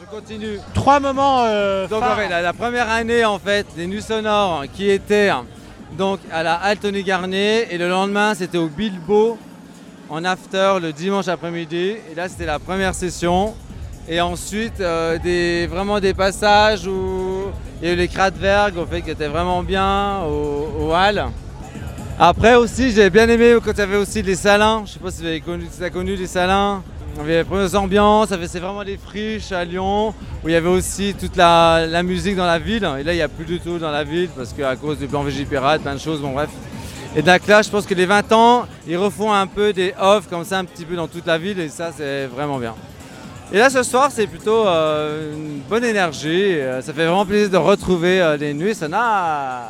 je continue. Trois moments. euh, Donc phares. en fait, la, la première année en fait, des nuits sonores qui étaient donc à la halle Tony Garnier et le lendemain c'était au Bilbo en after le dimanche après-midi et là c'était la première session et ensuite euh, des, vraiment des passages où il y a eu les Kraftwerk au fait qui étaient vraiment bien au, au hall. Après aussi j'ai bien aimé quand il y avait aussi les salins, je sais pas si vous avez connu, si avez connu les salins. Y avait les premières ambiances, ça fait- c'est vraiment des friches à Lyon, où il y avait aussi toute la, la musique dans la ville. Et là, il n'y a plus du tout dans la ville, parce qu'à cause du plan Vigipirate, plein de choses, bon bref. Et donc là, je pense que les 20 ans, ils refont un peu des off comme ça, un petit peu dans toute la ville, et ça, c'est vraiment bien. Et là, ce soir, c'est plutôt euh, une bonne énergie. euh, Ça fait vraiment plaisir de retrouver euh, les nuits sonores.